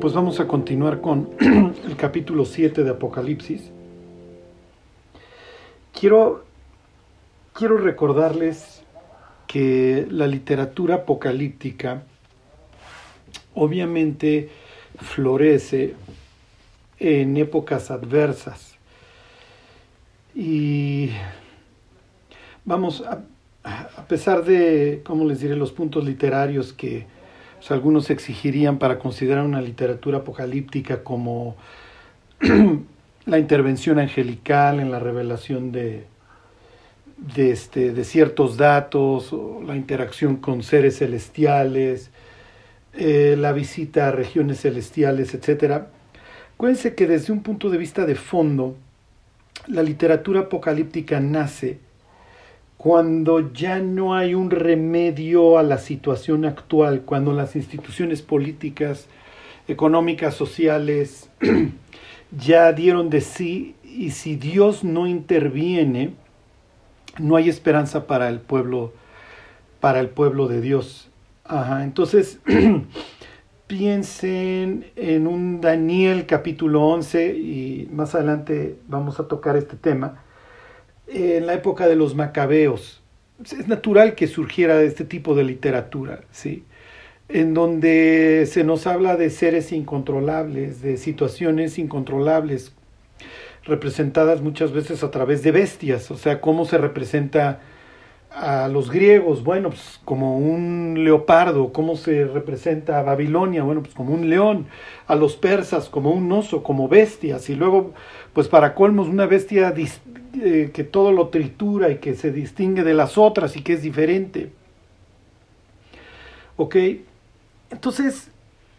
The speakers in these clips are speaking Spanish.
Pues vamos a continuar con el capítulo 7 de Apocalipsis. Quiero, quiero recordarles que la literatura apocalíptica obviamente florece en épocas adversas. Y vamos, a, a pesar de, ¿cómo les diré?, los puntos literarios que algunos exigirían para considerar una literatura apocalíptica como la intervención angelical en la revelación de, de, este, de ciertos datos, o la interacción con seres celestiales, eh, la visita a regiones celestiales, etc. Acuérdense que desde un punto de vista de fondo, la literatura apocalíptica nace cuando ya no hay un remedio a la situación actual, cuando las instituciones políticas, económicas, sociales ya dieron de sí y si Dios no interviene, no hay esperanza para el pueblo para el pueblo de Dios. Ajá, entonces piensen en un Daniel capítulo 11 y más adelante vamos a tocar este tema en la época de los macabeos. Es natural que surgiera este tipo de literatura, ¿sí? en donde se nos habla de seres incontrolables, de situaciones incontrolables, representadas muchas veces a través de bestias, o sea, cómo se representa a los griegos, bueno, pues como un leopardo, cómo se representa a Babilonia, bueno, pues como un león, a los persas como un oso, como bestias, y luego, pues para colmos, una bestia eh, que todo lo tritura y que se distingue de las otras y que es diferente. ¿Ok? Entonces,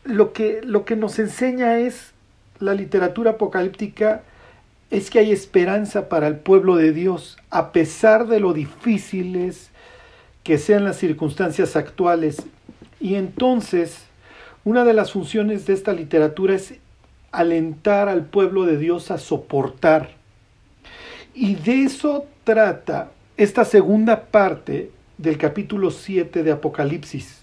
lo que, lo que nos enseña es la literatura apocalíptica es que hay esperanza para el pueblo de Dios, a pesar de lo difíciles que sean las circunstancias actuales. Y entonces, una de las funciones de esta literatura es alentar al pueblo de Dios a soportar. Y de eso trata esta segunda parte del capítulo 7 de Apocalipsis.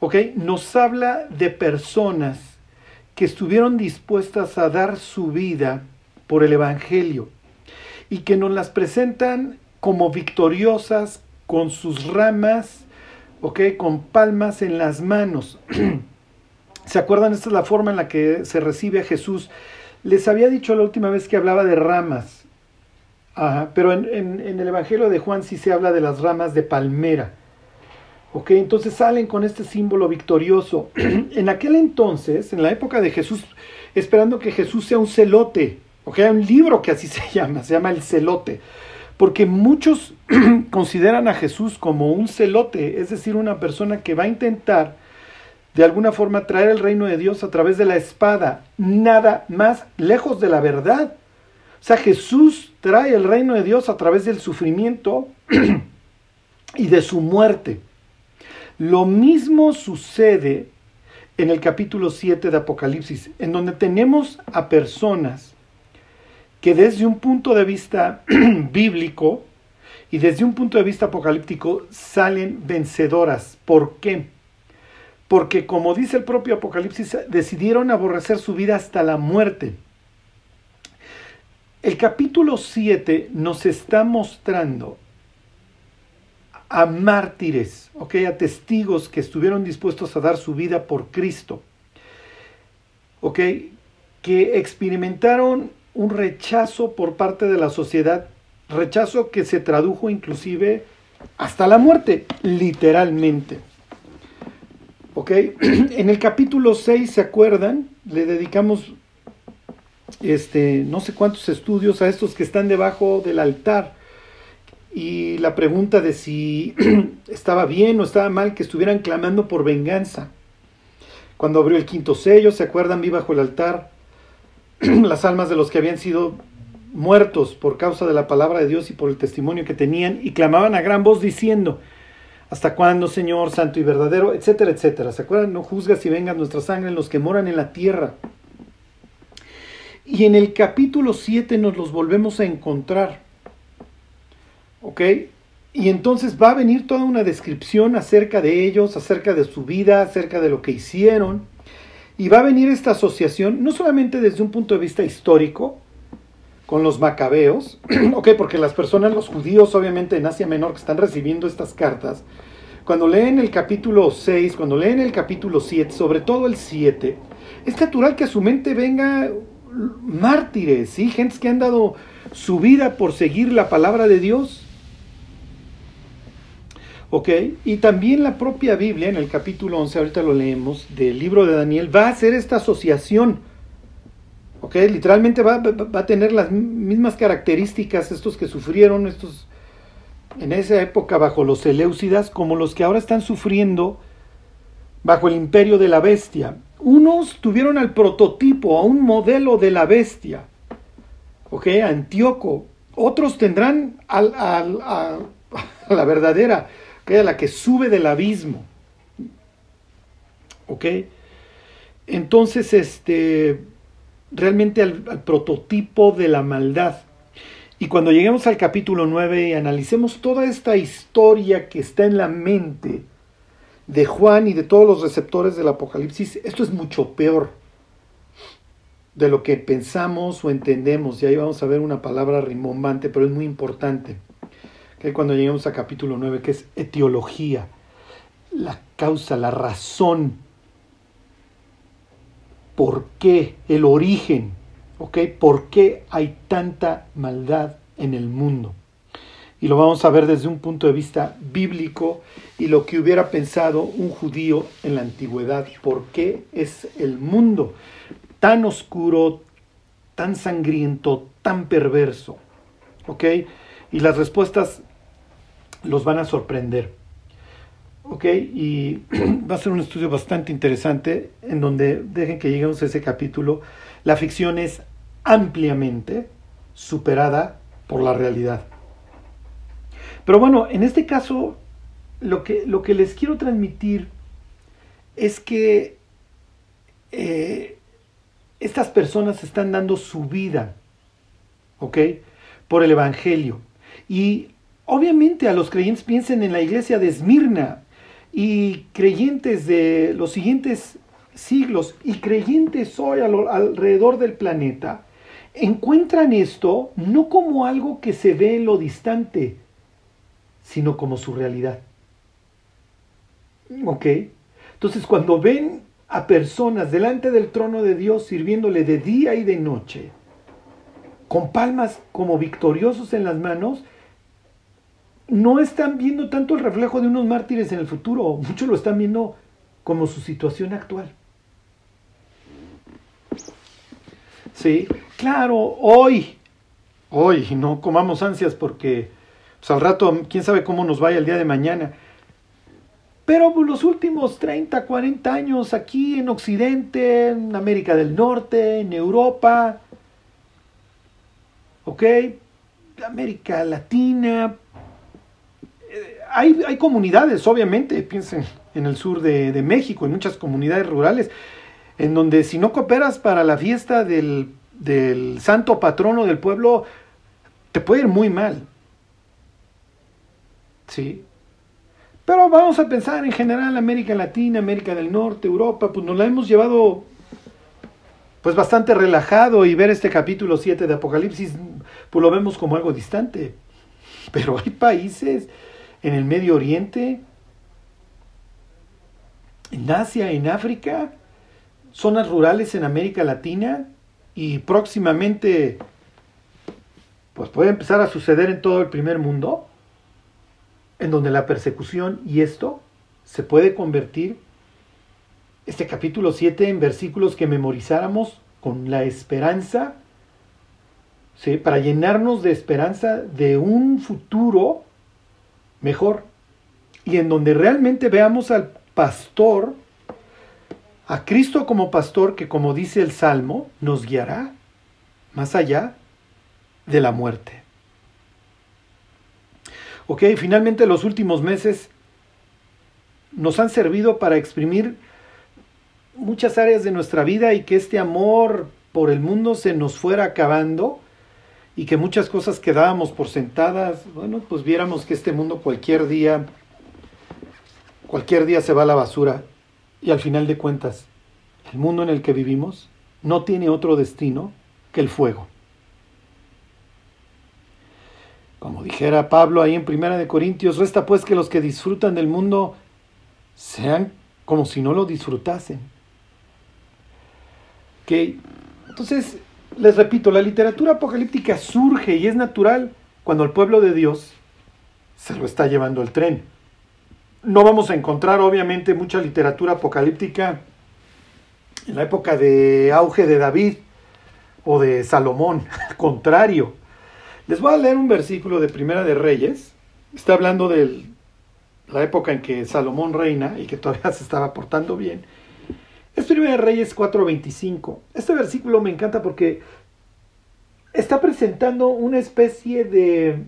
¿Ok? Nos habla de personas que estuvieron dispuestas a dar su vida por el Evangelio y que nos las presentan como victoriosas con sus ramas, ¿ok? Con palmas en las manos. ¿Se acuerdan? Esta es la forma en la que se recibe a Jesús. Les había dicho la última vez que hablaba de ramas, pero en, en, el Evangelio de Juan sí se habla de las ramas de palmera. ¿Ok? Entonces salen con este símbolo victorioso. en aquel entonces, en la época de Jesús, esperando que Jesús sea un celote, hay un libro que así se llama, se llama El Celote, porque muchos consideran a Jesús como un celote, es decir, una persona que va a intentar de alguna forma traer el reino de Dios a través de la espada, nada más lejos de la verdad. O sea, Jesús trae el reino de Dios a través del sufrimiento y de su muerte. Lo mismo sucede en el capítulo 7 de Apocalipsis, en donde tenemos a personas que desde un punto de vista bíblico y desde un punto de vista apocalíptico salen vencedoras. ¿Por qué? Porque como dice el propio Apocalipsis, decidieron aborrecer su vida hasta la muerte. El capítulo 7 nos está mostrando a mártires, ¿okay? a testigos que estuvieron dispuestos a dar su vida por Cristo, ¿okay? que experimentaron un rechazo por parte de la sociedad, rechazo que se tradujo inclusive hasta la muerte, literalmente. ¿Ok? En el capítulo 6, ¿se acuerdan? Le dedicamos este, no sé cuántos estudios a estos que están debajo del altar. Y la pregunta de si estaba bien o estaba mal que estuvieran clamando por venganza. Cuando abrió el quinto sello, ¿se acuerdan? Vi bajo el altar las almas de los que habían sido muertos por causa de la palabra de Dios y por el testimonio que tenían, y clamaban a gran voz diciendo, ¿Hasta cuándo, Señor, santo y verdadero? etcétera, etcétera. ¿Se acuerdan? No juzgas y vengas nuestra sangre en los que moran en la tierra. Y en el capítulo 7 nos los volvemos a encontrar. ¿Ok? Y entonces va a venir toda una descripción acerca de ellos, acerca de su vida, acerca de lo que hicieron. Y va a venir esta asociación, no solamente desde un punto de vista histórico, con los macabeos, ok, porque las personas, los judíos obviamente en Asia Menor que están recibiendo estas cartas, cuando leen el capítulo 6, cuando leen el capítulo 7, sobre todo el 7, es natural que a su mente venga mártires, ¿sí? Gentes que han dado su vida por seguir la palabra de Dios. ¿Ok? Y también la propia Biblia, en el capítulo 11, ahorita lo leemos, del libro de Daniel, va a hacer esta asociación. ¿Ok? Literalmente va, va a tener las mismas características estos que sufrieron, estos en esa época bajo los Seleucidas, como los que ahora están sufriendo bajo el imperio de la bestia. Unos tuvieron al prototipo, a un modelo de la bestia, ¿ok? Antíoco. Otros tendrán al, a, la verdadera, que la que sube del abismo. ¿Ok? Entonces, este, realmente al, al, prototipo de la maldad. Y cuando lleguemos al capítulo 9 y analicemos toda esta historia que está en la mente de Juan y de todos los receptores del Apocalipsis, esto es mucho peor de lo que pensamos o entendemos. Y ahí vamos a ver una palabra rimbombante, pero es muy importante. Que cuando lleguemos a capítulo 9, que es etiología, la causa, la razón, por qué, el origen, ¿ok? ¿Por qué hay tanta maldad en el mundo? y lo vamos a ver desde un punto de vista bíblico y lo que hubiera pensado un judío en la antigüedad. ¿Por qué es el mundo tan oscuro, tan sangriento, tan perverso? ¿Ok? Y las respuestas los van a sorprender. ¿Ok? Y va a ser un estudio bastante interesante en donde dejen que lleguemos a ese capítulo. La ficción es ampliamente superada por la realidad. Pero bueno, en este caso, lo que, lo que les quiero transmitir es que eh, estas personas están dando su vida, ¿ok? Por el Evangelio. Y obviamente a los creyentes piensen en la iglesia de Esmirna y creyentes de los siguientes siglos y creyentes hoy alrededor del planeta, encuentran esto no como algo que se ve en lo distante, sino como su realidad. ¿Ok? Entonces cuando ven a personas delante del trono de Dios sirviéndole de día y de noche, con palmas como victoriosos en las manos, no están viendo tanto el reflejo de unos mártires en el futuro, muchos lo están viendo como su situación actual. Sí, claro, hoy, hoy, no comamos ansias porque pues, al rato, quién sabe cómo nos vaya el día de mañana. Pero pues, los últimos 30, 40 años aquí en Occidente, en América del Norte, en Europa, ¿ok? América Latina, hay, hay, comunidades, obviamente, piensen en el sur de, de, México, en muchas comunidades rurales, en donde si no cooperas para la fiesta del, del santo patrono del pueblo, te puede ir muy mal. Sí. Pero vamos a pensar en general América Latina, América del Norte, Europa, pues nos la hemos llevado pues bastante relajado y ver este capítulo 7 de Apocalipsis pues lo vemos como algo distante. Pero hay países en el Medio Oriente, en Asia, en África, zonas rurales en América Latina y próximamente pues puede empezar a suceder en todo el primer mundo en donde la persecución y esto se puede convertir, este capítulo 7, en versículos que memorizáramos con la esperanza, ¿sí? para llenarnos de esperanza de un futuro mejor, y en donde realmente veamos al pastor, a Cristo como pastor que como dice el Salmo, nos guiará más allá de la muerte. Ok, finalmente los últimos meses nos han servido para exprimir muchas áreas de nuestra vida y que este amor por el mundo se nos fuera acabando y que muchas cosas quedábamos por sentadas, bueno, pues viéramos que este mundo cualquier día, cualquier día se va a la basura y al final de cuentas el mundo en el que vivimos no tiene otro destino que el fuego. Como dijera Pablo ahí en Primera de Corintios, resta pues que los que disfrutan del mundo sean como si no lo disfrutasen. Que entonces les repito, la literatura apocalíptica surge y es natural cuando el pueblo de Dios se lo está llevando el tren. No vamos a encontrar obviamente mucha literatura apocalíptica en la época de auge de David o de Salomón, al contrario. Les voy a leer un versículo de Primera de Reyes. Está hablando de la época en que Salomón reina y que todavía se estaba portando bien. Es Primera de Reyes 4:25. Este versículo me encanta porque está presentando una especie de,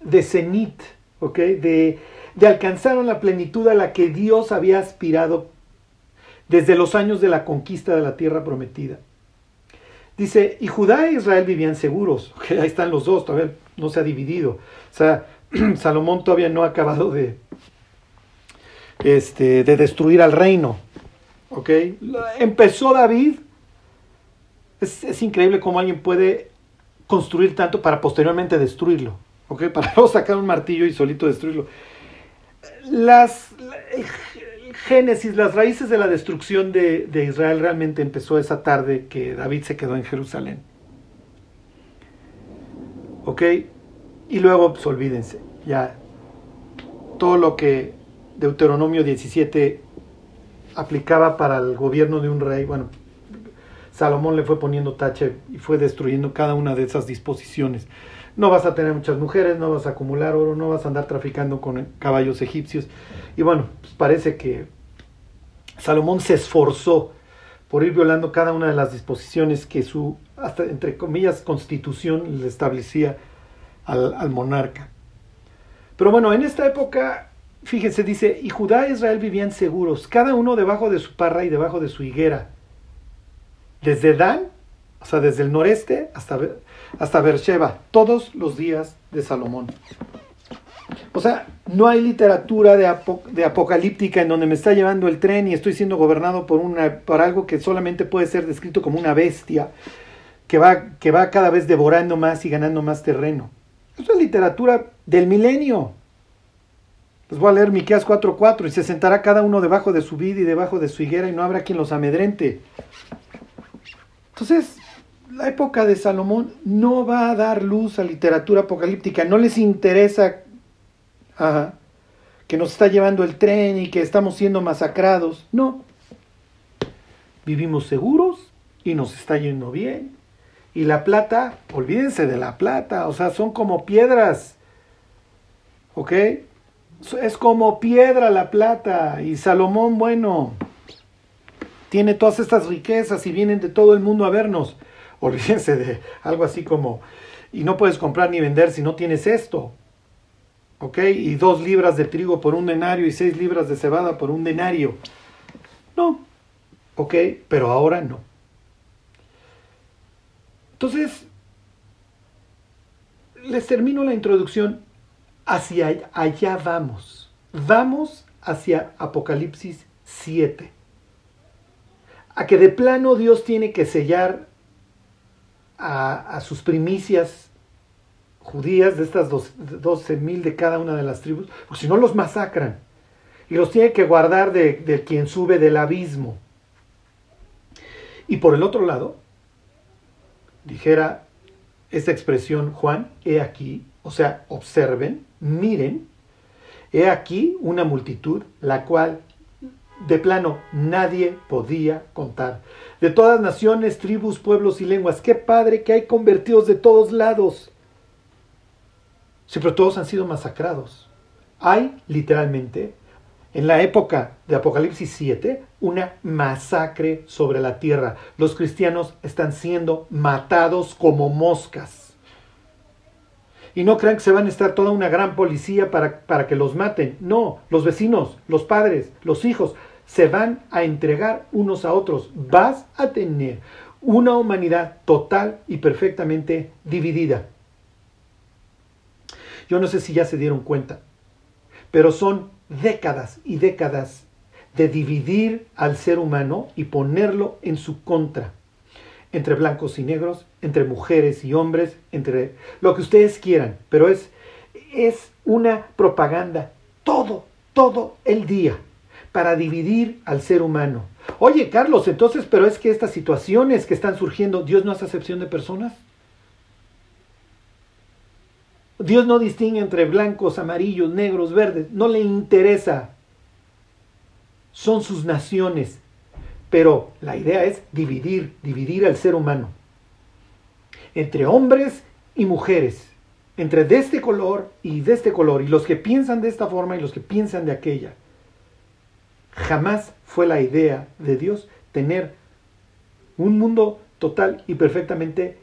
de cenit, ¿ok? De, de alcanzar la plenitud a la que Dios había aspirado desde los años de la conquista de la tierra prometida. Dice, y Judá e Israel vivían seguros. ahí están los dos, todavía no se ha dividido. O sea, Salomón todavía no ha acabado de, este, de destruir al reino. ¿Ok? Empezó David. Es, es, increíble cómo alguien puede construir tanto para posteriormente destruirlo. ¿Ok? Para luego sacar un martillo y solito destruirlo. Las, génesis, las raíces de la destrucción de, Israel realmente empezó esa tarde que David se quedó en Jerusalén. ¿Ok? Y luego, pues olvídense, ya todo lo que Deuteronomio 17 aplicaba para el gobierno de un rey, bueno, Salomón le fue poniendo tache y fue destruyendo cada una de esas disposiciones. No vas a tener muchas mujeres, no vas a acumular oro, no vas a andar traficando con caballos egipcios. Y bueno, pues parece que Salomón se esforzó por ir violando cada una de las disposiciones que su, hasta entre comillas, constitución le establecía al, al monarca. Pero bueno, en esta época, fíjense, dice, y Judá e Israel vivían seguros, cada uno debajo de su parra y debajo de su higuera. Desde Dan, o sea, desde el noreste hasta hasta Beersheba, todos los días de Salomón. O sea, no hay literatura de, apocalíptica en donde me está llevando el tren y estoy siendo gobernado por, una, por algo que solamente puede ser descrito como una bestia que va, que va cada vez devorando más y ganando más terreno. Es literatura del milenio. Les voy a leer Miqueas 4:4 y se sentará cada uno debajo de su vid y debajo de su higuera y no habrá quien los amedrente. Entonces, la época de Salomón no va a dar luz a literatura apocalíptica, no les interesa que nos está llevando el tren y que estamos siendo masacrados, no. Vivimos seguros y nos está yendo bien. Y la plata, olvídense de la plata, o sea, son como piedras, ¿ok? Es como piedra la plata y Salomón, bueno, tiene todas estas riquezas y vienen de todo el mundo a vernos olvídense de algo así como, y no puedes comprar ni vender si no tienes esto. ¿Ok? Y dos libras de trigo por un denario y seis libras de cebada por un denario. No. ¿Ok? Pero ahora no. Entonces, les termino la introducción. Hacia allá vamos. Vamos hacia Apocalipsis 7. A que de plano Dios tiene que sellar a, sus primicias judías, de estas 12 mil de cada una de las tribus, porque si no los masacran. Y los tiene que guardar de, de quien sube del abismo. Y por el otro lado, dijera esta expresión Juan, he aquí, o sea, observen, miren, he aquí una multitud, la cual de plano nadie podía contar. De todas naciones, tribus, pueblos y lenguas. Qué padre que hay convertidos de todos lados. Siempre todos han sido masacrados. Hay literalmente, en la época de Apocalipsis 7, una masacre sobre la tierra. Los cristianos están siendo matados como moscas. Y no crean que se van a estar toda una gran policía para, para que los maten. No, los vecinos, los padres, los hijos, se van a entregar unos a otros. Vas a tener una humanidad total y perfectamente dividida. Yo no sé si ya se dieron cuenta, pero son décadas y décadas de dividir al ser humano y ponerlo en su contra, entre blancos y negros, entre mujeres y hombres, entre lo que ustedes quieran, pero es, es una propaganda todo, todo el día para dividir al ser humano. Oye, Carlos, entonces, pero es que estas situaciones que están surgiendo, ¿Dios no hace acepción de personas? Dios no distingue entre blancos, amarillos, negros, verdes, no le interesa. Son sus naciones. Pero la idea es dividir, dividir al ser humano. Entre hombres y mujeres. Entre de este color y de este color. Y los que piensan de esta forma y los que piensan de aquella. Jamás fue la idea de Dios tener un mundo total y perfectamente,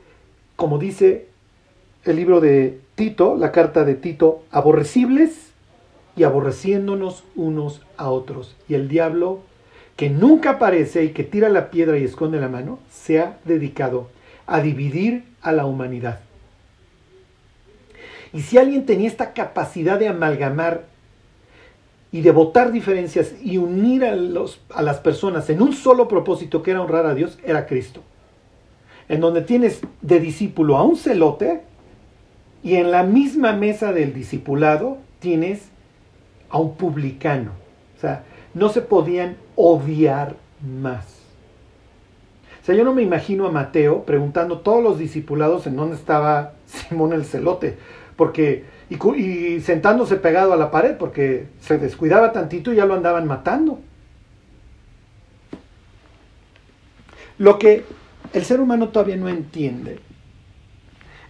como dice el libro de Tito, la carta de Tito, aborrecibles y aborreciéndonos unos a otros. Y el diablo, que nunca aparece y que tira la piedra y esconde la mano, se ha dedicado a dividir a la humanidad. Y si alguien tenía esta capacidad de amalgamar y de votar diferencias y unir a, los, a las personas en un solo propósito que era honrar a Dios, era Cristo. En donde tienes de discípulo a un celote y en la misma mesa del discipulado tienes a un publicano. O sea, no se podían odiar más. O sea, yo no me imagino a Mateo preguntando a todos los discipulados en dónde estaba Simón el celote, porque y, sentándose pegado a la pared porque se descuidaba tantito y ya lo andaban matando. Lo que el ser humano todavía no entiende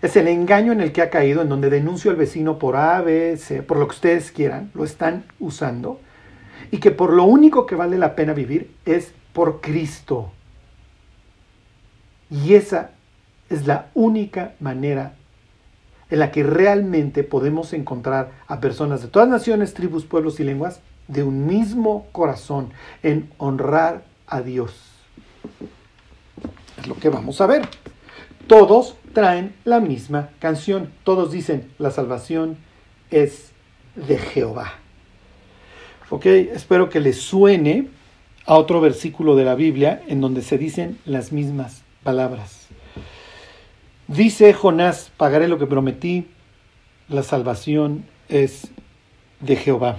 es el engaño en el que ha caído, en donde denuncio al vecino por A, B, C, por lo que ustedes quieran, lo están usando, y que por lo único que vale la pena vivir es por Cristo. Y esa es la única manera en la que realmente podemos encontrar a personas de todas naciones, tribus, pueblos y lenguas de un mismo corazón en honrar a Dios. Es lo que vamos a ver. Todos traen la misma canción. Todos dicen, la salvación es de Jehová. Ok, espero que les suene a otro versículo de la Biblia en donde se dicen las mismas palabras. Dice Jonás, pagaré lo que prometí, la salvación es de Jehová.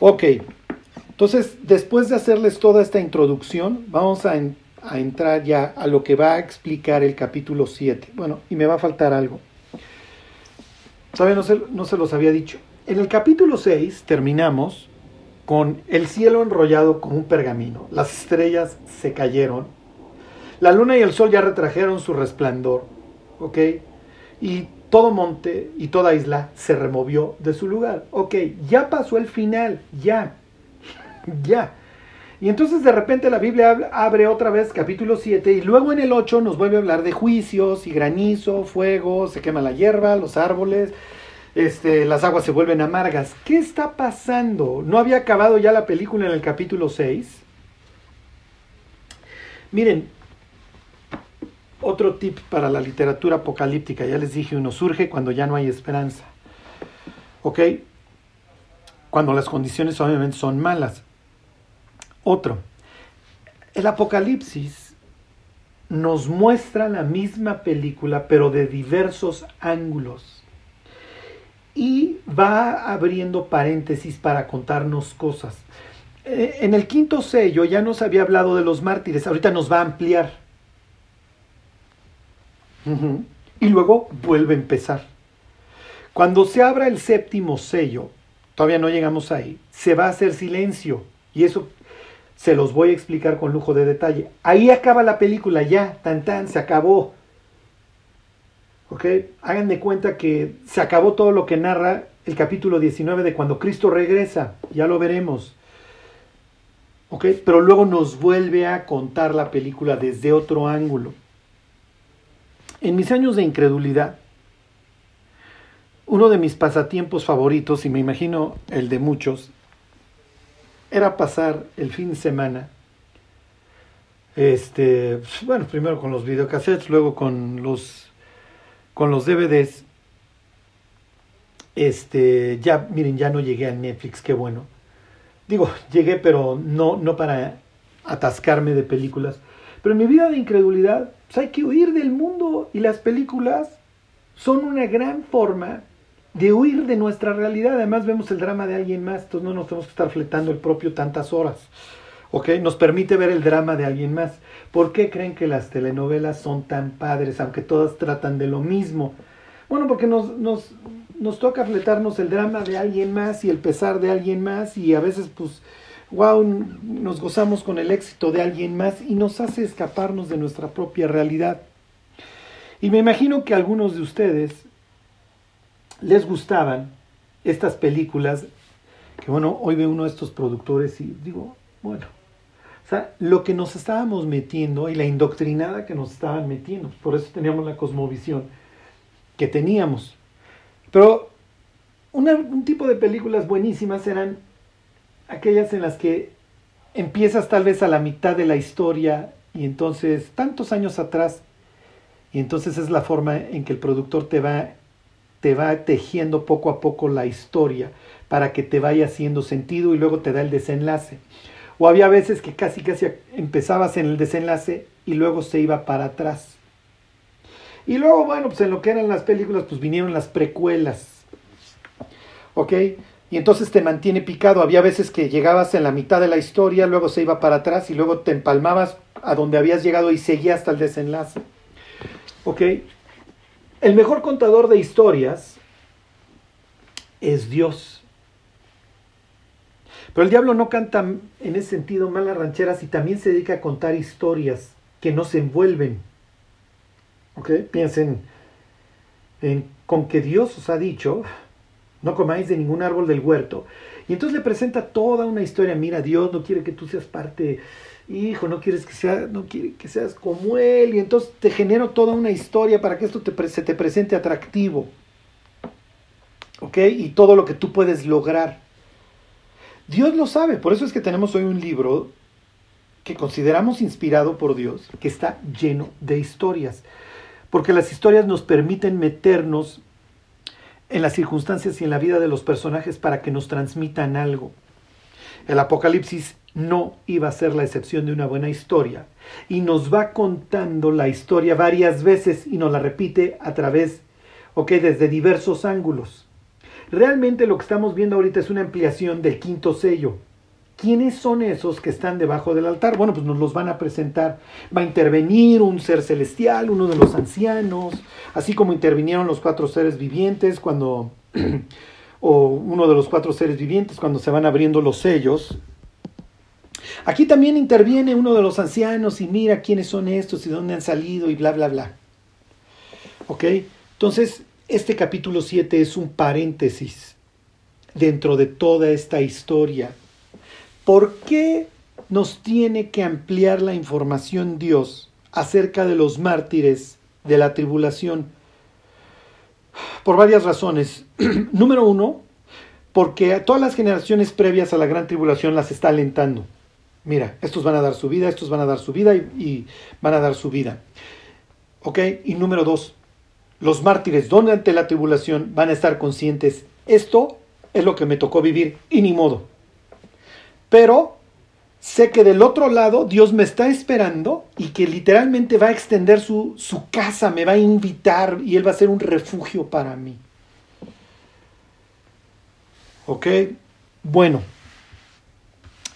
Ok, entonces después de hacerles toda esta introducción, vamos a, entrar ya a lo que va a explicar el capítulo 7. Bueno, y me va a faltar algo. Todavía no se, no se los había dicho. En el capítulo 6 terminamos con el cielo enrollado como un pergamino. Las estrellas se cayeron la luna y el sol ya retrajeron su resplandor, ¿ok? Y todo monte y toda isla se removió de su lugar. Ok, ya pasó el final, ya, ya. Y entonces de repente la Biblia abre otra vez capítulo 7 y luego en el 8 nos vuelve a hablar de juicios y granizo, fuego, se quema la hierba, los árboles, este, las aguas se vuelven amargas. ¿Qué está pasando? ¿No había acabado ya la película en el capítulo 6? Miren, otro tip para la literatura apocalíptica, ya les dije, uno surge cuando ya no hay esperanza. ¿Ok? Cuando las condiciones obviamente son malas. Otro, el Apocalipsis nos muestra la misma película, pero de diversos ángulos. Y va abriendo paréntesis para contarnos cosas. Eh, en el quinto sello ya nos había hablado de los mártires, ahorita nos va a ampliar y luego vuelve a empezar. Cuando se abra el séptimo sello, todavía no llegamos ahí, se va a hacer silencio. Y eso se los voy a explicar con lujo de detalle. Ahí acaba la película, ya, tan tan, se acabó. ¿Ok? Hagan de cuenta que se acabó todo lo que narra el capítulo 19 de cuando Cristo regresa, ya lo veremos. ¿Ok? Pero luego nos vuelve a contar la película desde otro ángulo. En mis años de incredulidad, uno de mis pasatiempos favoritos, y me imagino el de muchos, era pasar el fin de semana, este, bueno, primero con los videocassettes, luego con los, con los DVDs. Este, ya, miren, ya no llegué a Netflix, qué bueno. digo, llegué, pero no, no para atascarme de películas. Pero en mi vida de incredulidad, pues hay que huir del mundo y las películas son una gran forma de huir de nuestra realidad. Además vemos el drama de alguien más, entonces no nos tenemos que estar fletando el propio tantas horas. ¿Ok? Nos permite ver el drama de alguien más. ¿Por qué creen que las telenovelas son tan padres, aunque todas tratan de lo mismo? Bueno, porque nos, nos, nos toca fletarnos el drama de alguien más y el pesar de alguien más y a veces pues, wow, nos gozamos con el éxito de alguien más y nos hace escaparnos de nuestra propia realidad. Y me imagino que a algunos de ustedes les gustaban estas películas, que bueno, hoy veo uno de estos productores y digo, bueno, o sea, lo que nos estábamos metiendo y la indoctrinada que nos estaban metiendo, por eso teníamos la cosmovisión que teníamos. Pero un tipo de películas buenísimas eran aquellas en las que empiezas tal vez a la mitad de la historia y entonces tantos años atrás y entonces es la forma en que el productor te va te va tejiendo poco a poco la historia para que te vaya haciendo sentido y luego te da el desenlace. O había veces que casi casi empezabas en el desenlace y luego se iba para atrás. Y luego, bueno, pues en lo que eran las películas, pues vinieron las precuelas. ¿Ok? Y entonces te mantiene picado. Había veces que llegabas en la mitad de la historia, luego se iba para atrás y luego te empalmabas a donde habías llegado y seguía hasta el desenlace. ¿Ok? El mejor contador de historias es Dios. Pero el diablo no canta en ese sentido malas rancheras y también se dedica a contar historias que no se envuelven. ¿Ok? Piensen en, con que Dios os ha dicho, no comáis de ningún árbol del huerto. Y entonces le presenta toda una historia, mira, Dios no quiere que tú seas parte hijo, no quieres que no quiere que seas como él, y entonces te genero toda una historia para que esto se te presente atractivo. ¿Ok? Y todo lo que tú puedes lograr. Dios lo sabe, por eso es que tenemos hoy un libro que consideramos inspirado por Dios, que está lleno de historias, porque las historias nos permiten meternos en las circunstancias y en la vida de los personajes para que nos transmitan algo. El Apocalipsis no iba a ser la excepción de una buena historia. Y nos va contando la historia varias veces y nos la repite a través, ok, desde diversos ángulos. Realmente lo que estamos viendo ahorita es una ampliación del quinto sello. ¿Quiénes son esos que están debajo del altar? Bueno, pues nos los van a presentar. Va a intervenir un ser celestial, uno de los ancianos, así como intervinieron los cuatro seres vivientes cuando, o uno de los cuatro seres vivientes cuando se van abriendo los sellos. Aquí también interviene uno de los ancianos y mira quiénes son estos y dónde han salido y bla, bla, bla. ¿Ok? Entonces, este capítulo 7 es un paréntesis dentro de toda esta historia. ¿Por qué nos tiene que ampliar la información Dios acerca de los mártires de la tribulación? Por varias razones. Número uno, porque todas las generaciones previas a la gran tribulación las está alentando mira, estos van a dar su vida, estos van a dar su vida y, van a dar su vida. ¿Ok? Y número dos, los mártires durante la tribulación van a estar conscientes, esto es lo que me tocó vivir y ni modo. Pero sé que del otro lado Dios me está esperando y que literalmente va a extender su, su casa, me va a invitar y Él va a ser un refugio para mí. ¿Ok? Bueno.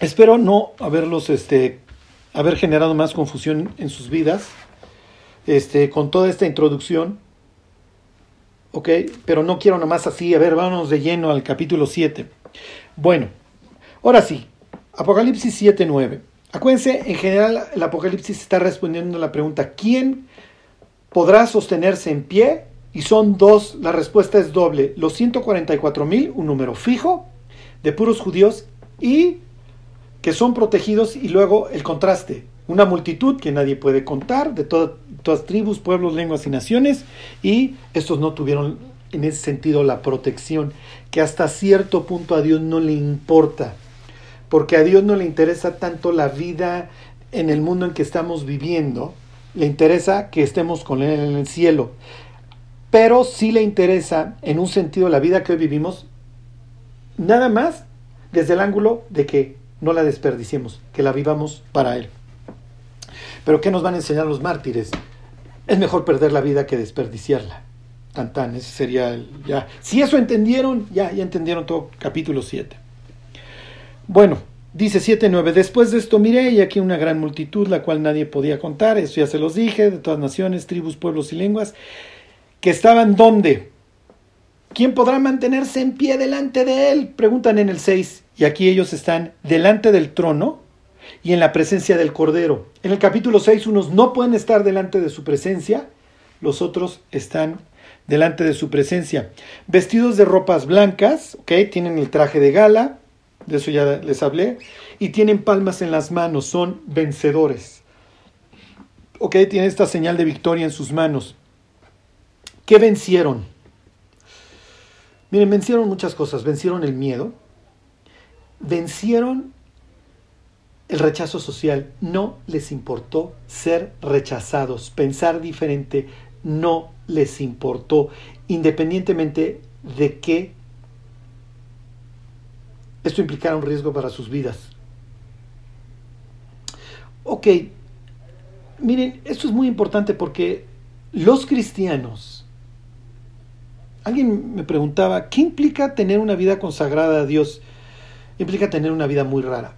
Espero no haberlos, este, haber generado más confusión en sus vidas, este, con toda esta introducción. Ok, pero no quiero nomás así, a ver, vámonos de lleno al capítulo 7. Bueno, ahora sí, Apocalipsis 7, 9. Acuérdense, en general el Apocalipsis está respondiendo a la pregunta, ¿quién podrá sostenerse en pie? Y son dos, la respuesta es doble, los 144 mil, un número fijo, de puros judíos, y que son protegidos y luego el contraste, una multitud que nadie puede contar, de todas tribus, pueblos, lenguas y naciones, y estos no tuvieron en ese sentido la protección, que hasta cierto punto a Dios no le importa, porque a Dios no le interesa tanto la vida en el mundo en que estamos viviendo, le interesa que estemos con Él en el cielo, pero sí le interesa en un sentido la vida que hoy vivimos, nada más desde el ángulo de que no la desperdiciemos, que la vivamos para Él. Pero ¿qué nos van a enseñar los mártires? Es mejor perder la vida que desperdiciarla. Tan tan, ese sería el, ya. Si eso entendieron, ya, ya entendieron todo capítulo 7. Bueno, dice 7.9, después de esto miré y aquí una gran multitud, la cual nadie podía contar, eso ya se los dije, de todas naciones, tribus, pueblos y lenguas, que estaban donde. ¿Quién podrá mantenerse en pie delante de él? Preguntan en el 6. Y aquí ellos están delante del trono y en la presencia del Cordero. En el capítulo 6 unos no pueden estar delante de su presencia, los otros están delante de su presencia. Vestidos de ropas blancas, ¿ok? Tienen el traje de gala, de eso ya les hablé, y tienen palmas en las manos, son vencedores. ¿Ok? Tienen esta señal de victoria en sus manos. ¿Qué vencieron? Miren, vencieron muchas cosas. Vencieron el miedo, vencieron el rechazo social. No les importó ser rechazados, pensar diferente, no les importó, independientemente de que esto implicara un riesgo para sus vidas. Ok, miren, esto es muy importante porque los cristianos, alguien me preguntaba, ¿qué implica tener una vida consagrada a Dios? Implica tener una vida muy rara,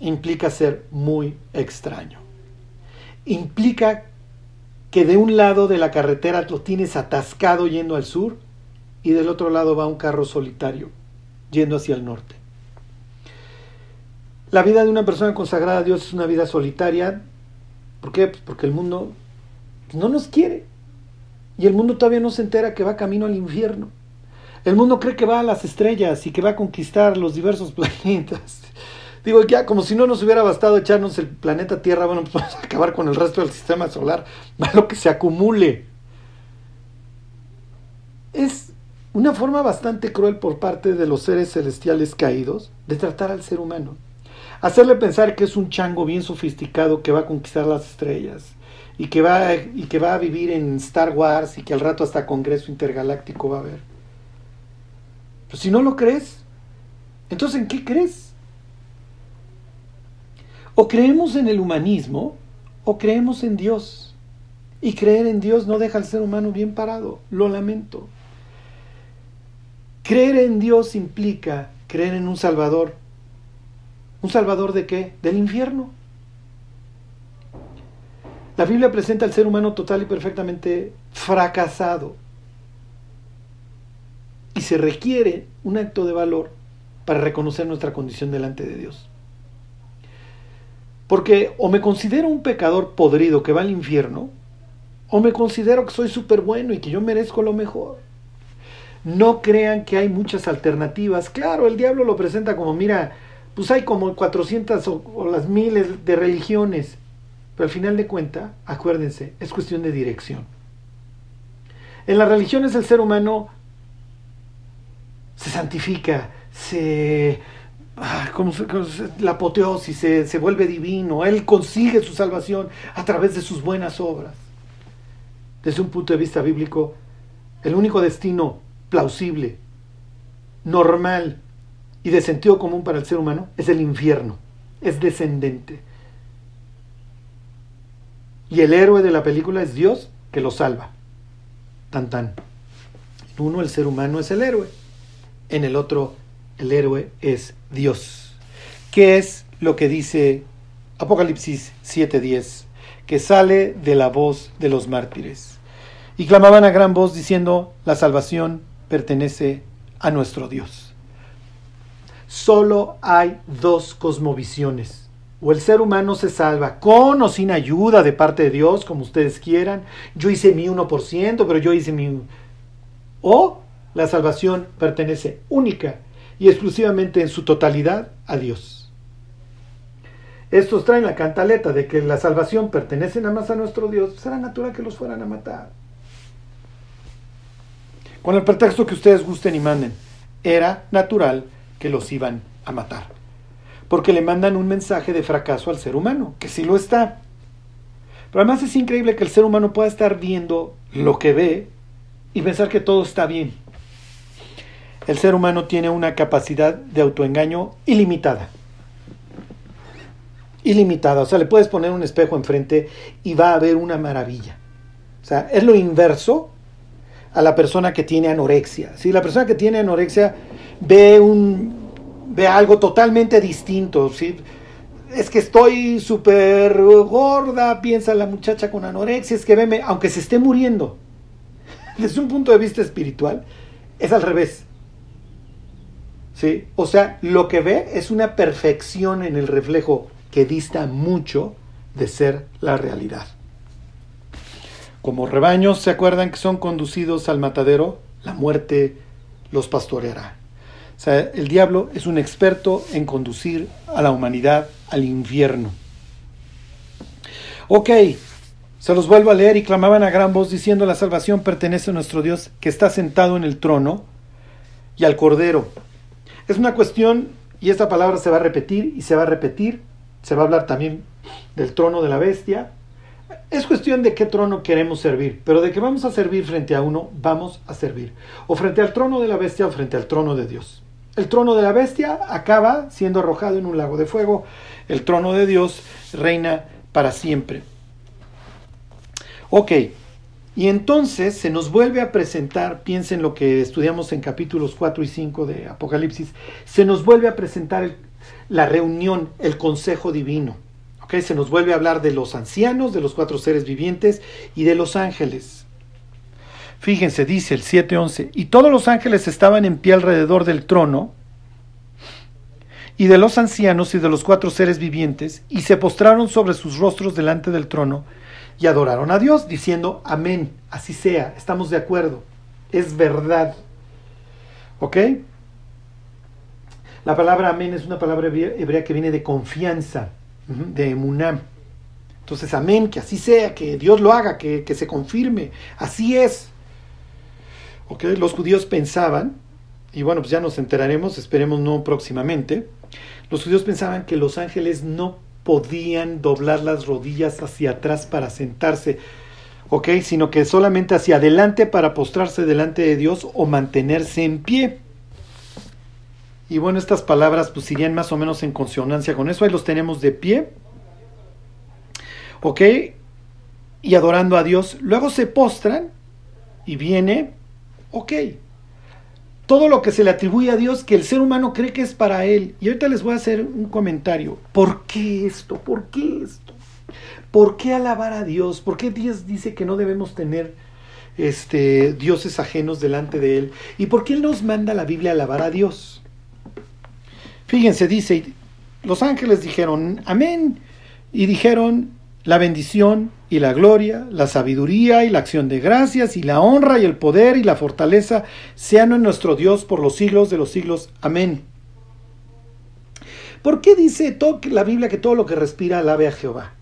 implica ser muy extraño, implica que de un lado de la carretera lo tienes atascado yendo al sur y del otro lado va un carro solitario yendo hacia el norte. La vida de una persona consagrada a Dios es una vida solitaria. ¿Por qué? Pues porque el mundo no nos quiere. Y el mundo todavía no se entera que va camino al infierno. El mundo cree que va a las estrellas y que va a conquistar los diversos planetas. Digo, ya como si no nos hubiera bastado echarnos el planeta Tierra, bueno, pues vamos a acabar con el resto del sistema solar, lo que se acumule. Es una forma bastante cruel por parte de los seres celestiales caídos de tratar al ser humano. Hacerle pensar que es un chango bien sofisticado que va a conquistar las estrellas y que va, y que va a vivir en Star Wars y que al rato hasta Congreso Intergaláctico va a haber. Pues si no lo crees, entonces ¿en qué crees? O creemos en el humanismo o creemos en Dios. Y creer en Dios no deja al ser humano bien parado. Lo lamento. Creer en Dios implica creer en un Salvador. ¿Un Salvador de qué? Del infierno. La Biblia presenta al ser humano total y perfectamente fracasado. Y se requiere un acto de valor para reconocer nuestra condición delante de Dios. Porque o me considero un pecador podrido que va al infierno, o me considero que soy súper bueno y que yo merezco lo mejor. No crean que hay muchas alternativas. Claro, el diablo lo presenta como, mira, pues hay como 400 o, las miles de religiones. Pero al final de cuentas, acuérdense, es cuestión de dirección. En las religiones el ser humano se santifica, se Ah, la apoteosis, se, se vuelve divino, Él consigue su salvación a través de sus buenas obras. Desde un punto de vista bíblico, el único destino plausible, normal y de sentido común para el ser humano es el infierno, es descendente. Y el héroe de la película es Dios que lo salva. Tan tan. En uno el ser humano es el héroe, en el otro el héroe es Dios. ¿Qué es lo que dice Apocalipsis 7:10? Que sale de la voz de los mártires. Y clamaban a gran voz diciendo, la salvación pertenece a nuestro Dios. Solo hay dos cosmovisiones. O el ser humano se salva con o sin ayuda de parte de Dios, como ustedes quieran. Yo hice mi 1%, pero yo hice mi... O la salvación pertenece única y exclusivamente en su totalidad a Dios. Estos traen la cantaleta de que la salvación pertenece nada más a nuestro Dios, será natural que los fueran a matar. Con el pretexto que ustedes gusten y manden, era natural que los iban a matar. Porque le mandan un mensaje de fracaso al ser humano, que sí lo está. Pero además es increíble que el ser humano pueda estar viendo lo que ve y pensar que todo está bien. El ser humano tiene una capacidad de autoengaño ilimitada. Ilimitada. O sea, le puedes poner un espejo enfrente y va a ver una maravilla. O sea, es lo inverso a la persona que tiene anorexia. Si la persona que tiene anorexia ve un ve algo totalmente distinto, es que estoy súper gorda, piensa la muchacha con anorexia, es que veme, aunque se esté muriendo, desde un punto de vista espiritual, es al revés. ¿Sí? O sea, lo que ve es una perfección en el reflejo que dista mucho de ser la realidad. Como rebaños, ¿se acuerdan que son conducidos al matadero? La muerte los pastoreará. O sea, el diablo es un experto en conducir a la humanidad al infierno. Ok, se los vuelvo a leer y clamaban a gran voz diciendo la salvación pertenece a nuestro Dios que está sentado en el trono y al Cordero. Es una cuestión, y esta palabra se va a repetir y se va a repetir, se va a hablar también del trono de la bestia. Es cuestión de qué trono queremos servir, pero de que vamos a servir frente a uno, vamos a servir. O frente al trono de la bestia o frente al trono de Dios. El trono de la bestia acaba siendo arrojado en un lago de fuego. El trono de Dios reina para siempre. Ok, y entonces se nos vuelve a presentar, piensen lo que estudiamos en capítulos 4 y 5 de Apocalipsis, se nos vuelve a presentar la reunión, el consejo divino. Okay, se nos vuelve a hablar de los ancianos, de los cuatro seres vivientes y de los ángeles. Fíjense, dice el 7.11, y todos los ángeles estaban en pie alrededor del trono, y de los ancianos y de los cuatro seres vivientes, y se postraron sobre sus rostros delante del trono, y adoraron a Dios, diciendo, amén, así sea, estamos de acuerdo, es verdad. ¿Ok? La palabra amén es una palabra hebrea que viene de confianza, de emunam. Entonces, amén, que así sea, que Dios lo haga, que, que se confirme, así es. Los judíos pensaban, y bueno, pues ya nos enteraremos, esperemos no próximamente, los judíos pensaban que los ángeles no podían doblar las rodillas hacia atrás para sentarse, ¿ok? Sino que solamente hacia adelante para postrarse delante de Dios o mantenerse en pie. Y bueno, estas palabras pues irían más o menos en consonancia con eso. Ahí los tenemos de pie. ¿Ok? Y adorando a Dios. Luego se postran y viene Ok. Todo lo que se le atribuye a Dios que el ser humano cree que es para él. Y ahorita les voy a hacer un comentario. ¿Por qué esto? ¿Por qué esto? ¿Por qué alabar a Dios? ¿Por qué Dios dice que no debemos tener este, dioses ajenos delante de Él? ¿Y por qué Él nos manda la Biblia a alabar a Dios? Fíjense, dice, los ángeles dijeron, amén. Y dijeron, la bendición y la gloria, la sabiduría y la acción de gracias y la honra y el poder y la fortaleza sean en nuestro Dios por los siglos de los siglos. Amén. ¿Por qué dice la Biblia que todo lo que respira alabe a Jehová?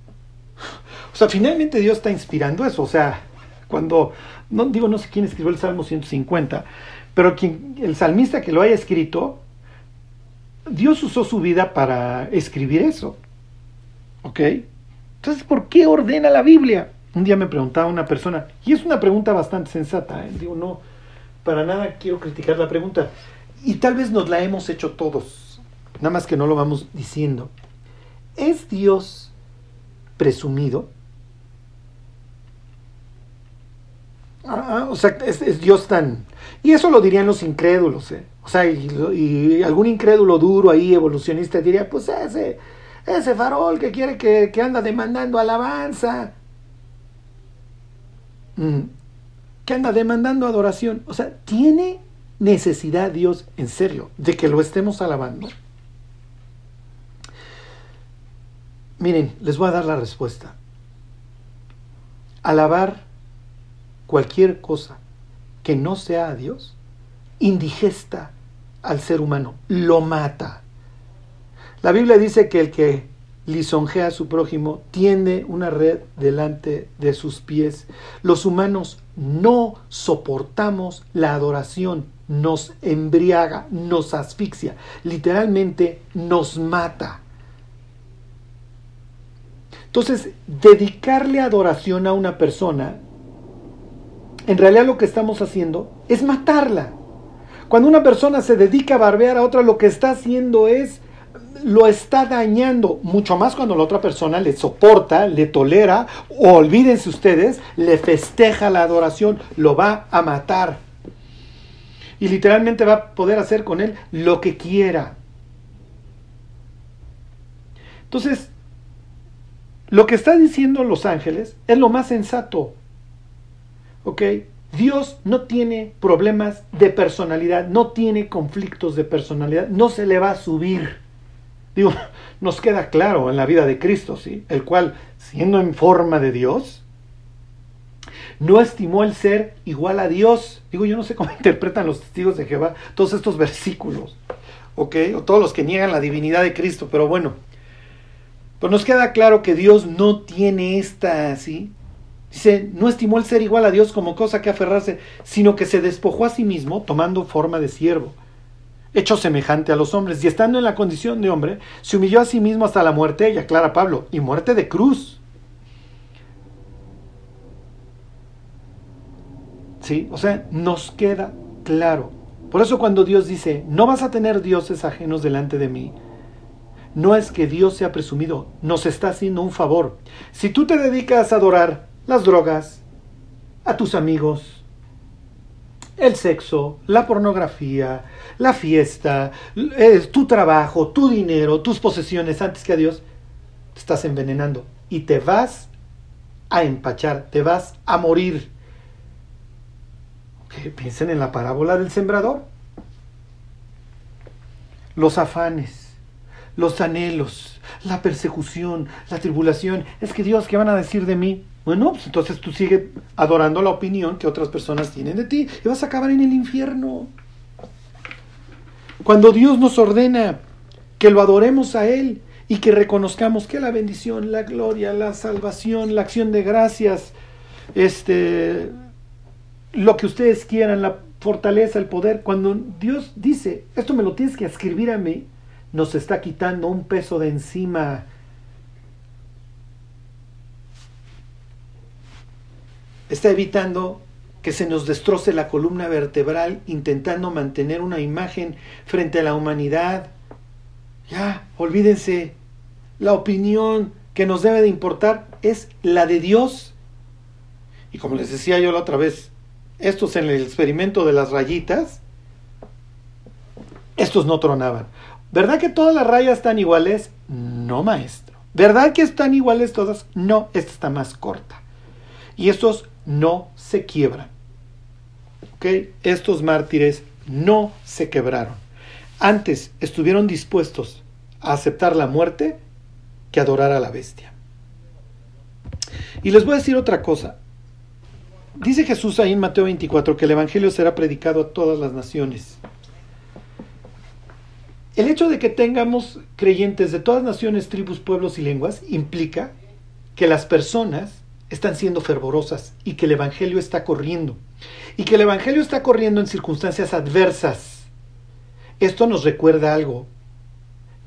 O sea, finalmente Dios está inspirando eso. O sea, cuando, no digo, no sé quién escribió el Salmo 150, pero el salmista que lo haya escrito, Dios usó su vida para escribir eso. ¿Ok? Entonces, ¿por qué ordena la Biblia? Un día me preguntaba una persona, y es una pregunta bastante sensata, ¿eh? digo, no, para nada quiero criticar la pregunta, y tal vez nos la hemos hecho todos, nada más que no lo vamos diciendo. ¿Es Dios presumido? Ah, o sea, es, Dios tan... Y eso lo dirían los incrédulos, ¿eh? O sea, y, algún incrédulo duro ahí, evolucionista, diría, pues ese ese farol que quiere que, anda demandando alabanza. Mm. Que anda demandando adoración. O sea, ¿tiene necesidad Dios, en serio, de que lo estemos alabando? Miren, les voy a dar la respuesta. Alabar cualquier cosa que no sea a Dios indigesta al ser humano, lo mata. La Biblia dice que el que lisonjea a su prójimo tiene una red delante de sus pies. Los humanos no soportamos la adoración, nos embriaga, nos asfixia, literalmente nos mata. Entonces, dedicarle adoración a una persona, en realidad lo que estamos haciendo es matarla. Cuando una persona se dedica a barbear a otra, lo que está haciendo es lo está dañando, mucho más cuando la otra persona le soporta, le tolera, o olvídense ustedes, le festeja la adoración, lo va a matar. Y literalmente va a poder hacer con él lo que quiera. Entonces, lo que está diciendo los ángeles es lo más sensato. ¿Ok? Dios no tiene problemas de personalidad, no tiene conflictos de personalidad, no se le va a subir. Digo, nos queda claro en la vida de Cristo, ¿sí? El cual, siendo en forma de Dios, no estimó el ser igual a Dios. Digo, yo no sé cómo interpretan los testigos de Jehová todos estos versículos, ¿ok? O todos los que niegan la divinidad de Cristo, pero bueno. Pues nos queda claro que Dios no tiene esta, ¿sí? Dice, no estimó el ser igual a Dios como cosa que aferrarse, sino que se despojó a sí mismo tomando forma de siervo hecho semejante a los hombres, y estando en la condición de hombre, se humilló a sí mismo hasta la muerte, y aclara Pablo, y muerte de cruz. ¿Sí? O sea, nos queda claro. Por eso cuando Dios dice, no vas a tener dioses ajenos delante de mí, no es que Dios sea presumido, nos está haciendo un favor. Si tú te dedicas a adorar las drogas, a tus amigos, el sexo, la pornografía, la fiesta, tu trabajo, tu dinero, tus posesiones antes que a Dios, te estás envenenando y te vas a empachar, te vas a morir. Piensen en la parábola del sembrador. Los afanes, los anhelos, la persecución, la tribulación. Es que Dios, ¿qué van a decir de mí? Bueno, pues entonces tú sigues adorando la opinión que otras personas tienen de ti y vas a acabar en el infierno. Cuando Dios nos ordena que lo adoremos a Él y que reconozcamos que la bendición, la gloria, la salvación, la acción de gracias, este, lo que ustedes quieran, la fortaleza, el poder, cuando Dios dice, esto me lo tienes que escribir a mí, nos está quitando un peso de encima. Está evitando que se nos destroce la columna vertebral intentando mantener una imagen frente a la humanidad. Ya, olvídense, la opinión que nos debe de importar es la de Dios. Y como les decía yo la otra vez, estos en el experimento de las rayitas, estos no tronaban. ¿Verdad que todas las rayas están iguales? No, maestro. ¿Verdad que están iguales todas? No, esta está más corta. Y estos no se quiebran. Estos mártires no se quebraron. Antes estuvieron dispuestos a aceptar la muerte que adorar a la bestia. Y les voy a decir otra cosa. Dice Jesús ahí en Mateo 24 que el Evangelio será predicado a todas las naciones. El hecho de que tengamos creyentes de todas naciones, tribus, pueblos y lenguas implica que las personas están siendo fervorosas y que el Evangelio está corriendo. Y que el Evangelio está corriendo en circunstancias adversas. Esto nos recuerda algo.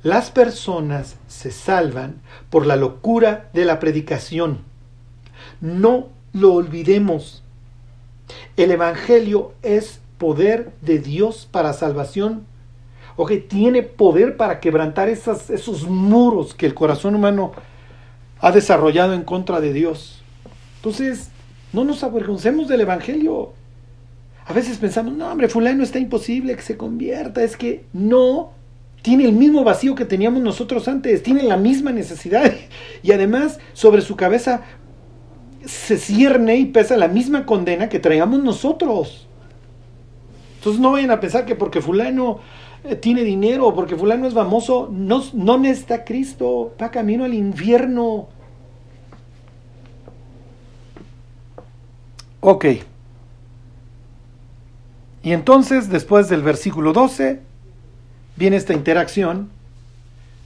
Las personas se salvan por la locura de la predicación. No lo olvidemos. El Evangelio es poder de Dios para salvación. O que tiene poder para quebrantar esos muros que el corazón humano ha desarrollado en contra de Dios. Entonces, no nos avergoncemos del Evangelio. A veces pensamos, no, hombre, fulano está imposible que se convierta. Es que no, tiene el mismo vacío que teníamos nosotros antes, tiene la misma necesidad. Y además, sobre su cabeza se cierne y pesa la misma condena que traíamos nosotros. Entonces no vayan a pensar que porque fulano eh, tiene dinero porque fulano es famoso, no, no necesita Cristo, va camino al infierno. Ok. Y entonces, después del versículo 12, viene esta interacción,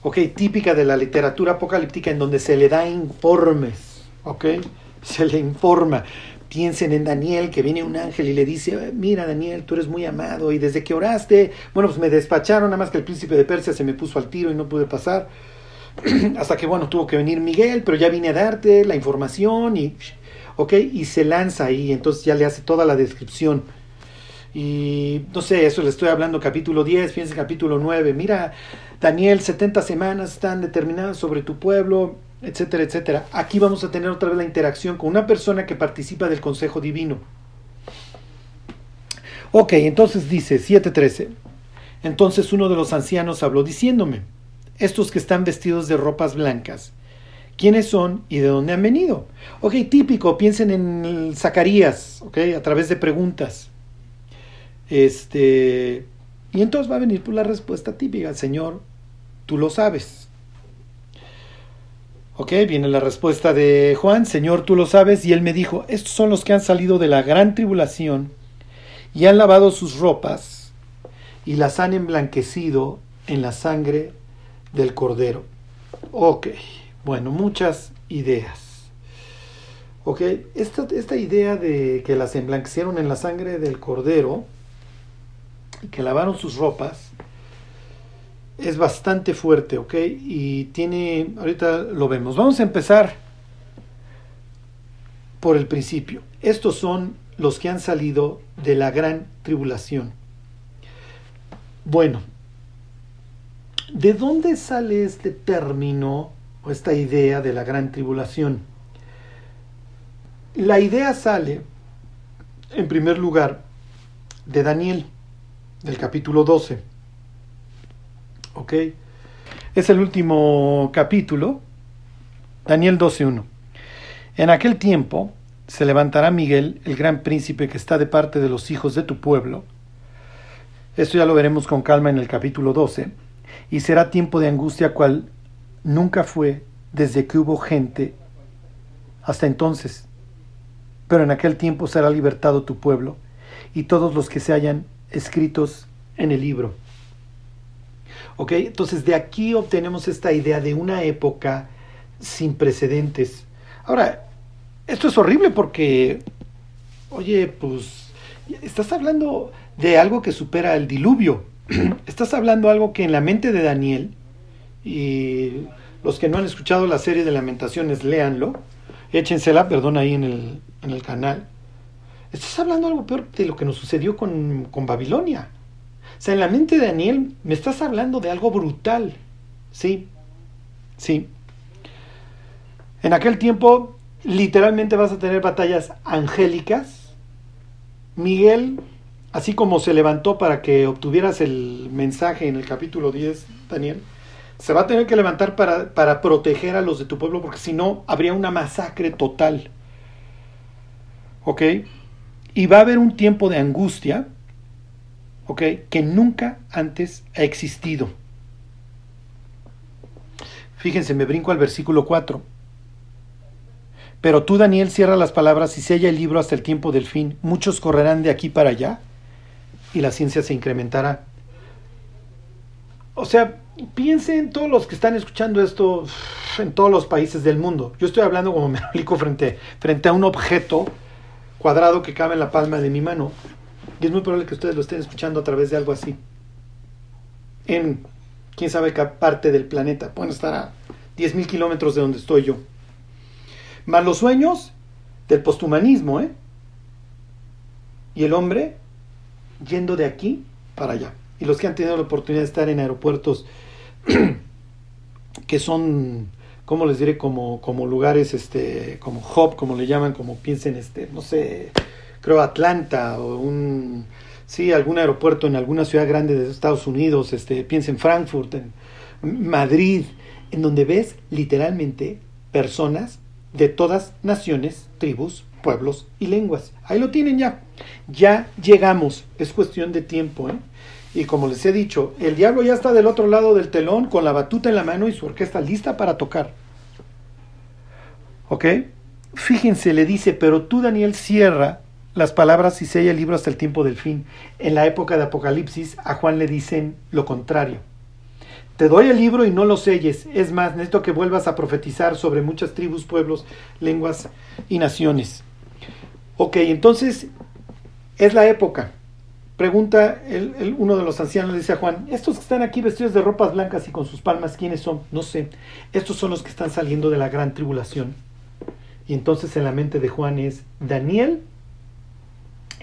ok, típica de la literatura apocalíptica en donde se le da informes, ok, se le informa. Piensen en Daniel, que viene un ángel y le dice, mira Daniel, tú eres muy amado y desde que oraste, bueno, pues me despacharon, nada más que el príncipe de Persia se me puso al tiro y no pude pasar. Hasta que, bueno, tuvo que venir Miguel, pero ya vine a darte la información y Y se lanza ahí, entonces ya le hace toda la descripción. y no sé, eso le estoy hablando capítulo 10, fíjense capítulo 9, mira, Daniel, 70 semanas están determinadas sobre tu pueblo, etcétera, etcétera. Aquí vamos a tener otra vez la interacción con una persona que participa del consejo divino. Ok, entonces dice 7.13. Entonces uno de los ancianos habló diciéndome, estos que están vestidos de ropas blancas, ¿quiénes son y de dónde han venido? Ok, típico, piensen en Zacarías, ok, a través de preguntas. Este, y entonces va a venir por la respuesta típica, Señor, tú lo sabes. Ok, viene la respuesta de Juan, Señor, tú lo sabes, y él me dijo, estos son los que han salido de la gran tribulación y han lavado sus ropas y las han emblanquecido en la sangre del cordero. Ok, bueno, muchas ideas. Ok, esta, esta idea de que las emblanquecieron en la sangre del cordero y que lavaron sus ropas es bastante fuerte, ¿ok? Y tiene, ahorita lo vemos. Vamos a empezar por el principio. Estos son los que han salido de la gran tribulación. Bueno, ¿de dónde sale este término esta idea de la gran tribulación? La idea sale, en primer lugar, de Daniel del capítulo 12. ¿Ok? Es el último capítulo, Daniel 12.1. En aquel tiempo se levantará Miguel, el gran príncipe que está de parte de los hijos de tu pueblo. Esto ya lo veremos con calma en el capítulo 12. Y será tiempo de angustia cual nunca fue desde que hubo gente hasta entonces. Pero en aquel tiempo será libertado tu pueblo y todos los que se hayan escritos en el libro. ¿Ok? Entonces de aquí obtenemos esta idea de una época sin precedentes. Ahora, esto es horrible porque, oye, pues, estás hablando de algo que supera el diluvio. estás hablando algo que en la mente de Daniel, y los que no han escuchado la serie de lamentaciones, léanlo, échensela, perdón, ahí en el, en el canal. Estás hablando algo peor de lo que nos sucedió con, Babilonia. O sea, en la mente de Daniel me estás hablando de algo brutal. Sí, sí. En aquel tiempo literalmente vas a tener batallas angélicas. Miguel, así como se levantó para que obtuvieras el mensaje en el capítulo 10, Daniel, se va a tener que levantar para, para proteger a los de tu pueblo, porque si no, habría una masacre total. ¿Ok? Y va a haber un tiempo de angustia, ¿ok? Que nunca antes ha existido. Fíjense, me brinco al versículo 4. Pero tú, Daniel, cierra las palabras y sella el libro hasta el tiempo del fin. Muchos correrán de aquí para allá y la ciencia se incrementará. O sea, piensen en todos los que están escuchando esto en todos los países del mundo. Yo estoy hablando como me explico frente, frente a un objeto cuadrado que cabe en la palma de mi mano. Y es muy probable que ustedes lo estén escuchando a través de algo así. En quién sabe qué parte del planeta. Pueden estar a 10.000 kilómetros de donde estoy yo. Más los sueños del posthumanismo, ¿eh? Y el hombre yendo de aquí para allá. Y los que han tenido la oportunidad de estar en aeropuertos que son ¿cómo les diré? Como, como lugares, este, como hub, como le llaman, como piensen, este, no sé, creo Atlanta o un, sí, algún aeropuerto en alguna ciudad grande de Estados Unidos, este, piensen Frankfurt, en Madrid, en donde ves literalmente personas de todas naciones, tribus, pueblos y lenguas. Ahí lo tienen ya. Ya llegamos. Es cuestión de tiempo. ¿eh? Y como les he dicho, el diablo ya está del otro lado del telón con la batuta en la mano y su orquesta lista para tocar. ¿Ok? Fíjense, le dice, pero tú Daniel cierra las palabras y sella el libro hasta el tiempo del fin. En la época de Apocalipsis a Juan le dicen lo contrario. Te doy el libro y no lo selles. Es más, necesito que vuelvas a profetizar sobre muchas tribus, pueblos, lenguas y naciones. Ok, entonces es la época. Pregunta el, uno de los ancianos, dice a Juan, estos que están aquí vestidos de ropas blancas y con sus palmas, ¿quiénes son? No sé. Estos son los que están saliendo de la gran tribulación. Y entonces en la mente de Juan es Daniel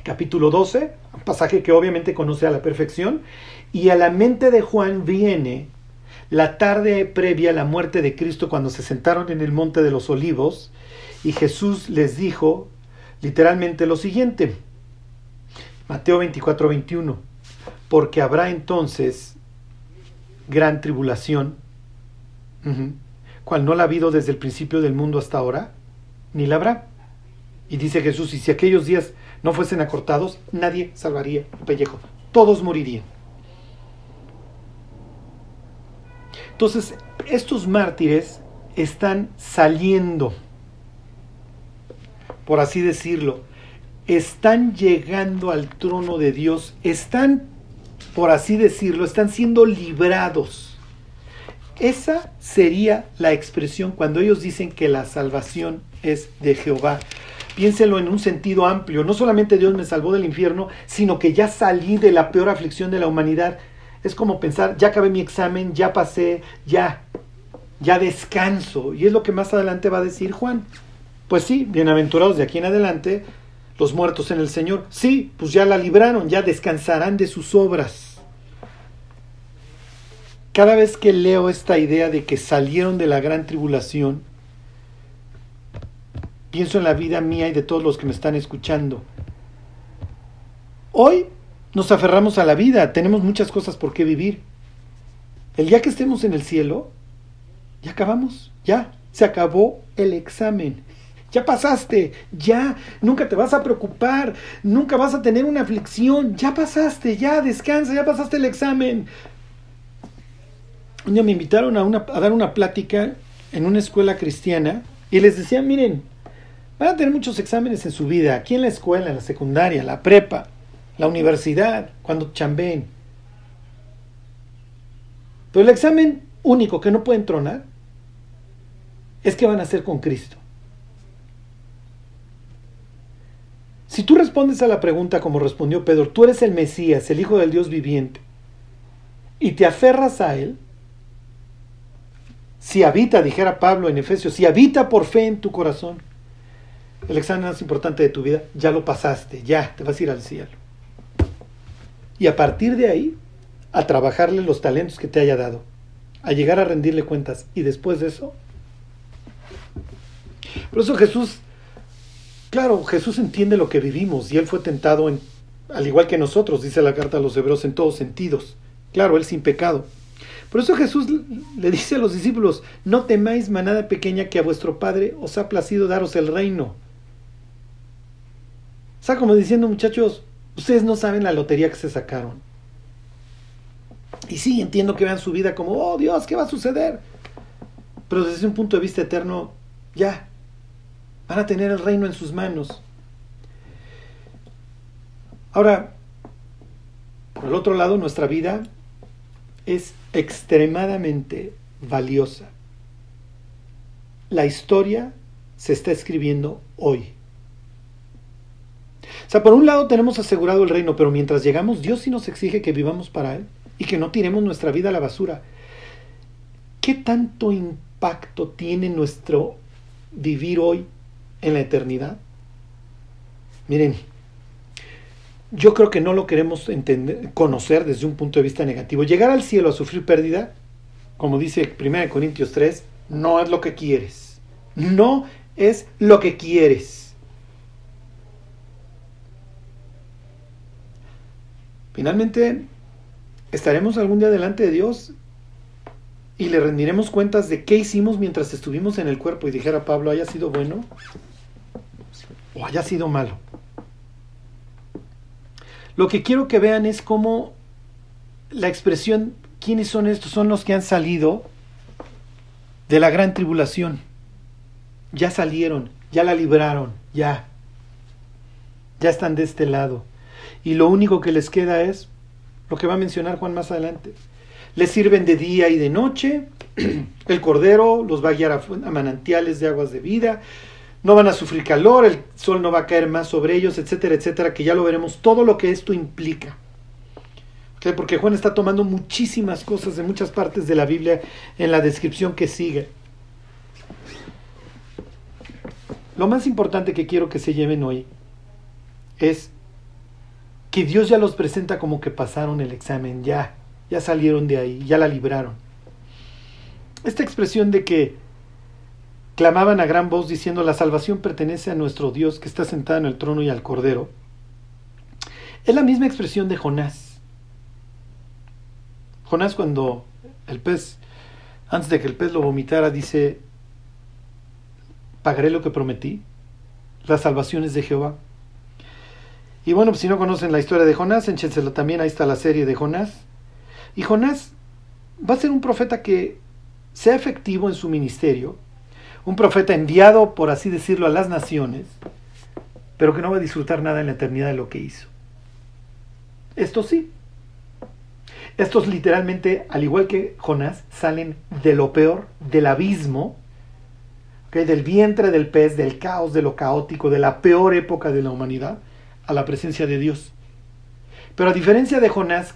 capítulo 12, un pasaje que obviamente conoce a la perfección, y a la mente de Juan viene la tarde previa a la muerte de Cristo cuando se sentaron en el monte de los olivos y Jesús les dijo literalmente lo siguiente, Mateo 24, 21, porque habrá entonces gran tribulación, cual no la ha habido desde el principio del mundo hasta ahora, ni la habrá. Y dice Jesús, y si aquellos días no fuesen acortados, nadie salvaría el pellejo, todos morirían. Entonces, estos mártires están saliendo, por así decirlo, están llegando al trono de Dios, están, por así decirlo, están siendo librados. Esa sería la expresión cuando ellos dicen que la salvación es de Jehová. Piénselo en un sentido amplio. No solamente Dios me salvó del infierno, sino que ya salí de la peor aflicción de la humanidad. Es como pensar, ya acabé mi examen, ya pasé, ya, ya descanso. Y es lo que más adelante va a decir Juan. Pues sí, bienaventurados de aquí en adelante, los muertos en el Señor. Sí, pues ya la libraron, ya descansarán de sus obras. Cada vez que leo esta idea de que salieron de la gran tribulación, pienso en la vida mía y de todos los que me están escuchando. Hoy nos aferramos a la vida, tenemos muchas cosas por qué vivir. El día que estemos en el cielo, ya acabamos, ya, se acabó el examen. Ya pasaste, ya, nunca te vas a preocupar, nunca vas a tener una aflicción, ya pasaste, ya, descansa, ya pasaste el examen. Un día me invitaron a, dar una plática en una escuela cristiana y les decía, miren, van a tener muchos exámenes en su vida, aquí en la escuela, en la secundaria, la prepa, la universidad, cuando chambeen. Pero el examen único que no pueden tronar es que van a hacer con Cristo. Si tú respondes a la pregunta como respondió Pedro, tú eres el Mesías, el Hijo del Dios viviente, y te aferras a Él, si habita, dijera Pablo en Efesios, si habita por fe en tu corazón, el examen más importante de tu vida, ya lo pasaste, ya te vas a ir al cielo. Y a partir de ahí, a trabajarle los talentos que te haya dado, a llegar a rendirle cuentas. Y después de eso, por eso Jesús Claro, Jesús entiende lo que vivimos y él fue tentado en, al igual que nosotros, dice la carta a los hebreos, en todos sentidos. Claro, él sin pecado. Por eso Jesús le dice a los discípulos, no temáis manada pequeña que a vuestro Padre os ha placido daros el reino. O sea, como diciendo muchachos, ustedes no saben la lotería que se sacaron. Y sí, entiendo que vean su vida como, oh Dios, ¿qué va a suceder? Pero desde un punto de vista eterno, ya, Van a tener el reino en sus manos. Ahora, por el otro lado, nuestra vida es extremadamente valiosa. La historia se está escribiendo hoy. O sea, por un lado tenemos asegurado el reino, pero mientras llegamos, Dios sí nos exige que vivamos para Él y que no tiremos nuestra vida a la basura. ¿Qué tanto impacto tiene nuestro vivir hoy en la eternidad? Miren, yo creo que no lo queremos entender, conocer desde un punto de vista negativo. Llegar al cielo a sufrir pérdida, como dice 1 Corintios 3, no es lo que quieres. No es lo que quieres. Finalmente, estaremos algún día delante de Dios y le rendiremos cuentas de qué hicimos mientras estuvimos en el cuerpo y dijera Pablo, haya sido bueno o haya sido malo. Lo que quiero que vean es cómo la expresión, ¿quiénes son estos? Son los que han salido de la gran tribulación. Ya salieron, ya la libraron, ya. Ya están de este lado. Y lo único que les queda es lo que va a mencionar Juan más adelante. Les sirven de día y de noche. El cordero los va a guiar a manantiales de aguas de vida no van a sufrir calor, el sol no va a caer más sobre ellos, etcétera, etcétera, que ya lo veremos, todo lo que esto implica. Porque Juan está tomando muchísimas cosas de muchas partes de la Biblia en la descripción que sigue. Lo más importante que quiero que se lleven hoy es que Dios ya los presenta como que pasaron el examen, ya, ya salieron de ahí, ya la libraron. Esta expresión de que clamaban a gran voz diciendo la salvación pertenece a nuestro Dios que está sentado en el trono y al Cordero, es la misma expresión de Jonás. Jonás cuando el pez, antes de que el pez lo vomitara, dice, pagaré lo que prometí, la salvación es de Jehová. Y bueno, pues si no conocen la historia de Jonás, échensela también, ahí está la serie de Jonás. Y Jonás va a ser un profeta que sea efectivo en su ministerio, un profeta enviado, por así decirlo, a las naciones, pero que no va a disfrutar nada en la eternidad de lo que hizo. Esto sí. Estos literalmente, al igual que Jonás, salen de lo peor, del abismo, del vientre del pez, del caos, de lo caótico, de la peor época de la humanidad, a la presencia de Dios. Pero a diferencia de Jonás,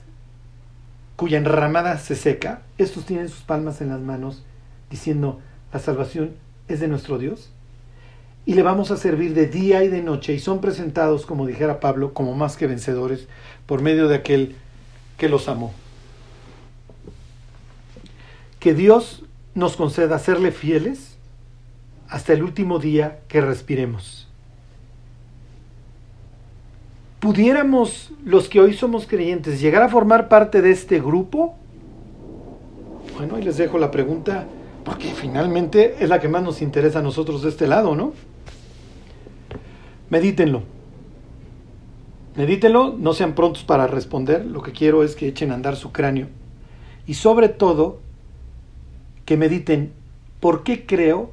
cuya enramada se seca, estos tienen sus palmas en las manos, diciendo, la salvación es de nuestro Dios, y le vamos a servir de día y de noche, y son presentados, como dijera Pablo, como más que vencedores, por medio de aquel que los amó. Que Dios nos conceda serle fieles hasta el último día que respiremos. ¿Pudiéramos los que hoy somos creyentes llegar a formar parte de este grupo? Bueno, ahí les dejo la pregunta, porque finalmente es la que más nos interesa a nosotros de este lado, ¿no? Medítenlo. Medítenlo, no sean prontos para responder, lo que quiero es que echen a andar su cráneo. Y sobre todo, que mediten por qué creo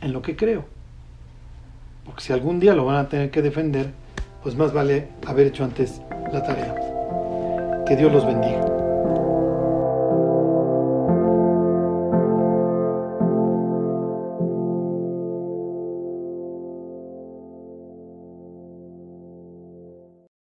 en lo que creo. Porque si algún día lo van a tener que defender, pues más vale haber hecho antes la tarea. Que Dios los bendiga.